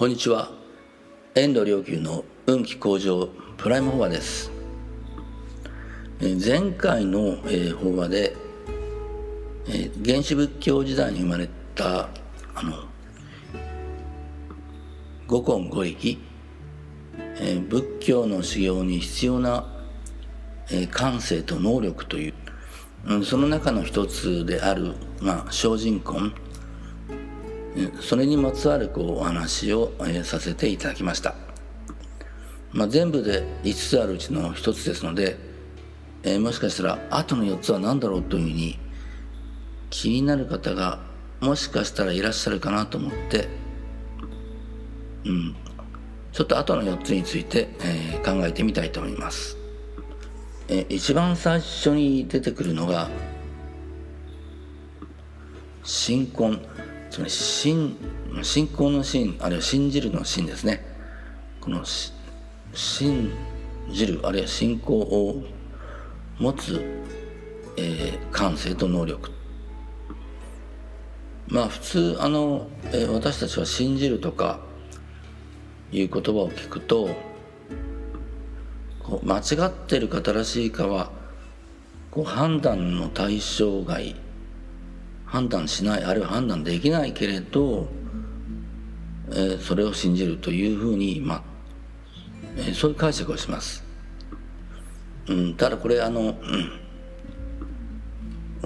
こんにちは。遠藤良久の運気向上プライムフォアです。前回の法話で原始仏教時代に生まれたあの五根五力仏教の修行に必要な感性と能力というその中の一つである、まあ、精進根それにまつわるこうお話を、させていただきました、まあ、全部で5つあるうちの1つですので、え、もしかしたらあとの4つは何だろうというふうに気になる方がもしかしたらいらっしゃるかなと思って、うん、ちょっと後の4つについて、えー、考えてみたいと思います、えー、一番最初に出てくるのが新婚。つまり信信仰の信あるいは信じるの信ですね。この信じるあるいは信仰を持つ、えー、感性と能力。まあ普通あの、えー、私たちは信じるとかいう言葉を聞くと間違ってるか正しいかはこう判断の対象外判断しないあるいは判断できないけれど、えー、それを信じるというふうに、まあえー、そういう解釈をします。うん、ただこれあの、うん、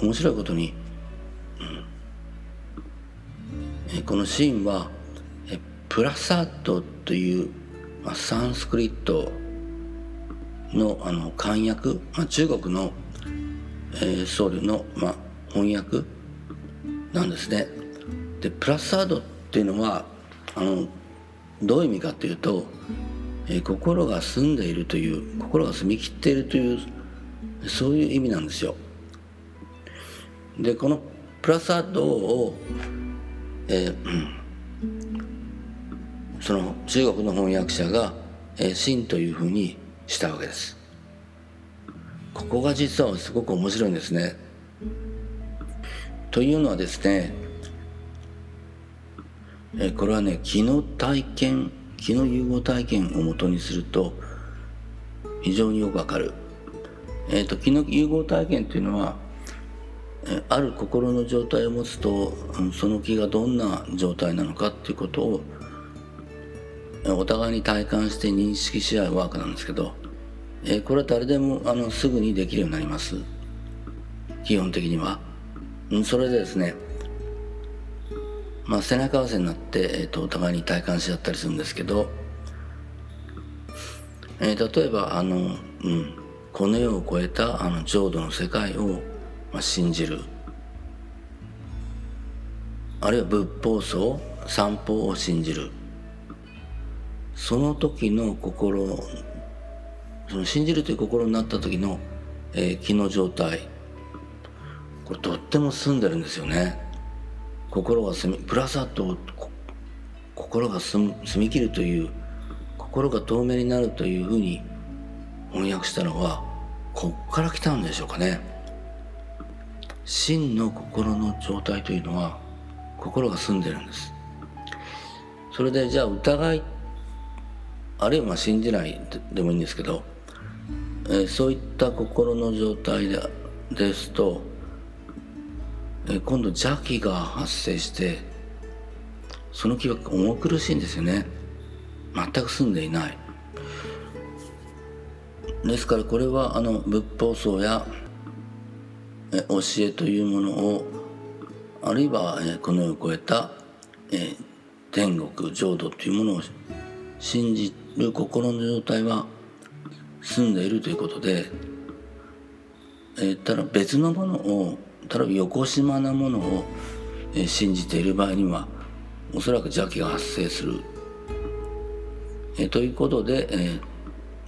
面白いことに、うんえー、このシーンはえプラサットという、まあ、サンスクリットのあの漢訳、まあ、中国の、えー、僧侶の、まあ、翻訳なんですね。でプラスサードっていうのはあのどういう意味かっていうと、えー、心が澄んでいるという心が澄み切っているというそういう意味なんですよ。でこのプラスサードを、えー、その中国の翻訳者が「えー、真」というふうにしたわけです。ここが実はすごく面白いんですね。というのはですねこれはね気の体験気の融合体験をもとにすると非常によくわかる、えーと、気の融合体験というのはある心の状態を持つとその気がどんな状態なのかっていうことをお互いに体感して認識し合うワークなんですけど、えこれは誰でもあのすぐにできるようになります基本的には。それでですね、まあ、背中合わせになって、えーと、お互いに体感し合ったりするんですけど、えー、例えばあの、うん、この世を超えたあの浄土の世界を、まあ、信じる。あるいは仏法僧散歩を信じる。その時の心その信じるという心になった時の、えー、気の状態。これとっても澄んでるんですよね。心が澄みプラスアット心が澄み切るという心が透明になるというふうに翻訳したのはこっから来たんでしょうかね。真の心の状態というのは心が澄んでるんです。それでじゃあ疑いあるいはまあ信じないでもいいんですけど、えー、そういった心の状態でですと今度邪気が発生してその気は重苦しいんですよね。全く済んでいない。ですからこれはあの仏法僧や教えというものをあるいはこの世を超えた天国浄土というものを信じる心の状態は済んでいるということで、えただ別のものを例えば横島なものを信じている場合にはおそらく邪気が発生する。えということで、えー、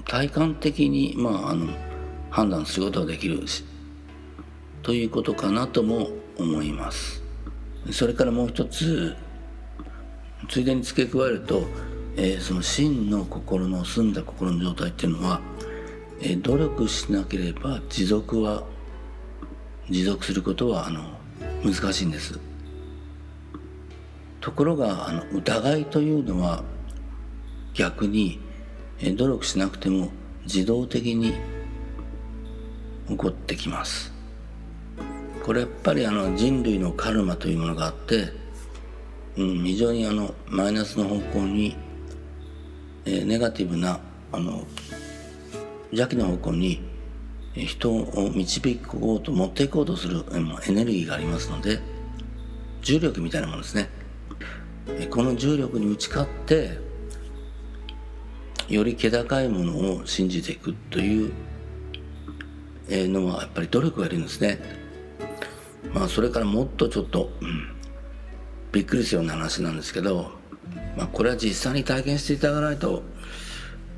体感的に、まあ、あの判断することができるしということかなとも思います。それからもう一つついでに付け加えると、えー、その真の心の澄んだ心の状態っていうのは、えー、努力しなければ持続は持続することはあの難しいんです。ところがあの疑いというのは逆に努力しなくても自動的に起こってきます。これやっぱりあの人類のカルマというものがあって、うん、非常にあのマイナスの方向に、えー、ネガティブなあの邪気の方向に人を導こうと持っていこうとするエネルギーがありますので重力みたいなものですね。この重力に打ち勝ってより気高いものを信じていくというのはやっぱり努力がいるんですね。まあそれからもっとちょっと、うん、びっくりするような話なんですけど、まあ、これは実際に体験していただかないと、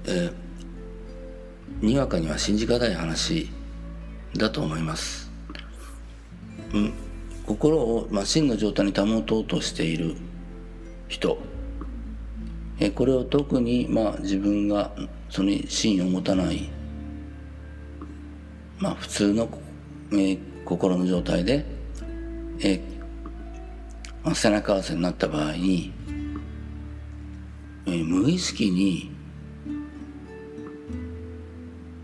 えー、にわかには信じがたい話だと思います、うん、心を、まあ、真の状態に保とうとしている人。えこれを特に、まあ、自分がその芯を持たない、まあ、普通の、えー、心の状態で、えまあ、背中合わせになった場合に、えー、無意識に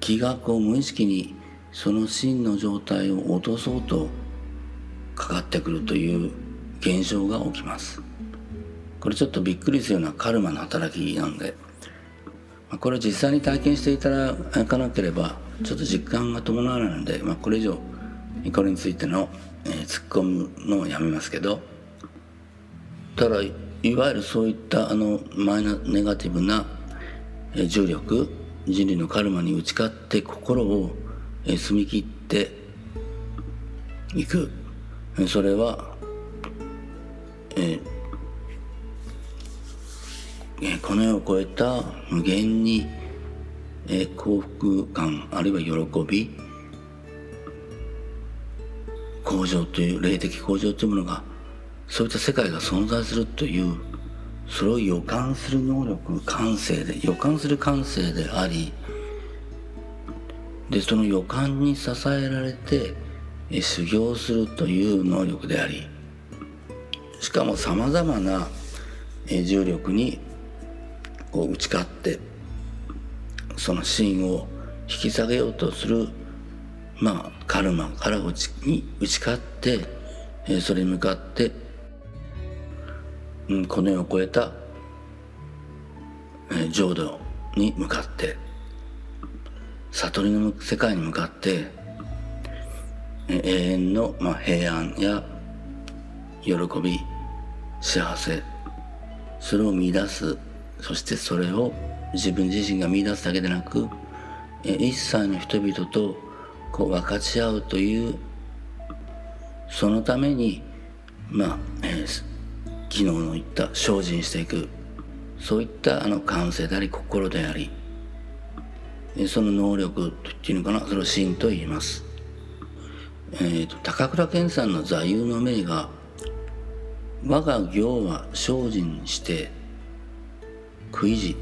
気学を無意識にその芯の状態を落とそうとかかってくるという現象が起きます。これちょっとびっくりするようなカルマの働きなんでこれ実際に体験していただかなければちょっと実感が伴わないので、まあ、これ以上これについての、えー、突っ込むのをやめますけどただいわゆるそういったあのマイナネガティブな、重力人類のカルマに打ち勝って心を、澄み切っていく。それは、えーこの世を超えた無限に、え幸福感あるいは喜び向上という霊的向上というものがそういった世界が存在するというそれを予感する能力感性で予感する感性でありでその予感に支えられて修行するという能力でありしかもさまざまな重力にこう打ち勝ってその芯を引き下げようとするまあカルマから打ちに打ち勝って、それに向かって、うん、この世を超えた、えー、浄土に向かって悟りの世界に向かって、永遠の、まあ、平安や喜び幸せそれを見出すそしてそれを自分自身が見出すだけでなく一切の人々とこう分かち合うというそのためにまあ、昨日の言った精進していく。そういったあの感性であり心でありその能力っていうのかな。それを真と言います。えーと、高倉健さんの座右の銘が「我が行は精進して食い地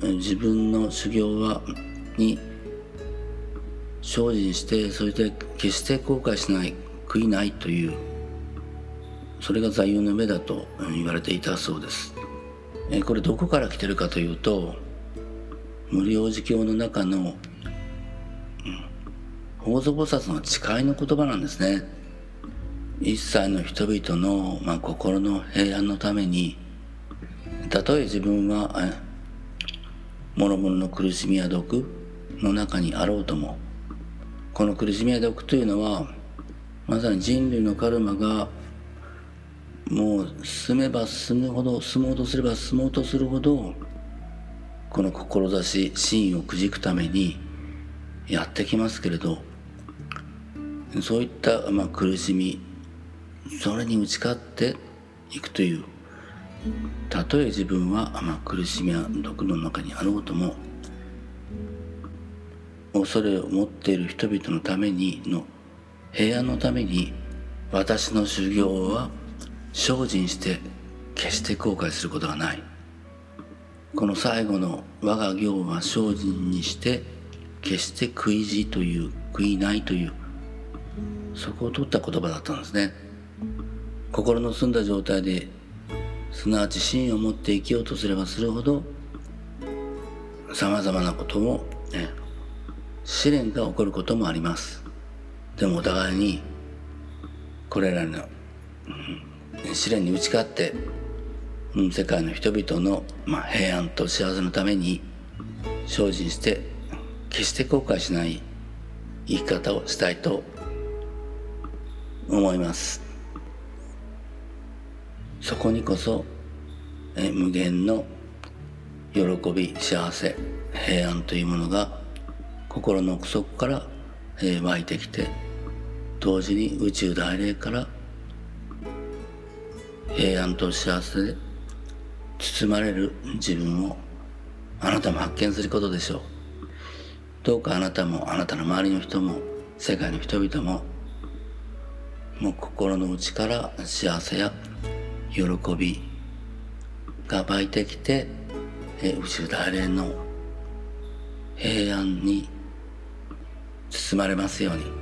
自分の修行はに精進してそれで決して後悔しない悔いないというそれが座右の銘だと言われていたそうです。これどこから来てるかというと無料寺教の中の法蔵菩薩の誓いの言葉なんですね。一切の人々の、まあ、心の平安のためにたとえ自分は諸々の苦しみや毒の中にあろうともこの苦しみや毒というのはまさに人類のカルマがもう進めば進むほど進もうとすれば進もうとするほどこの志真意をくじくためにやってきますけれどそういった、まあ、苦しみそれに打ち勝っていくというたとえ自分は、まあ、苦しみや毒の中にあろうとも恐れを持っている人々のためにの平安のために私の修行は精進して決して後悔することがない。この最後の我が行は精進にして決して食い地という食いないというそこを取った言葉だったんですね。心の澄んだ状態ですなわち芯を持って生きようとすればするほどさまざまなことも、ね、試練が起こることもあります。でもお互いにこれらの、うん、試練に打ち勝って、うん、世界の人々の、まあ、平安と幸せのために精進して決して後悔しない生き方をしたいと思います。そこにこそえ無限の喜び幸せ平安というものが心の奥底から、え湧いてきて同時に宇宙大霊から平安と幸せで包まれる自分をあなたも発見することでしょうどうかあなたもあなたの周りの人も世界の人々ももう心の内から幸せや喜びが湧いてきて宇宙大連の平安に包まれますように。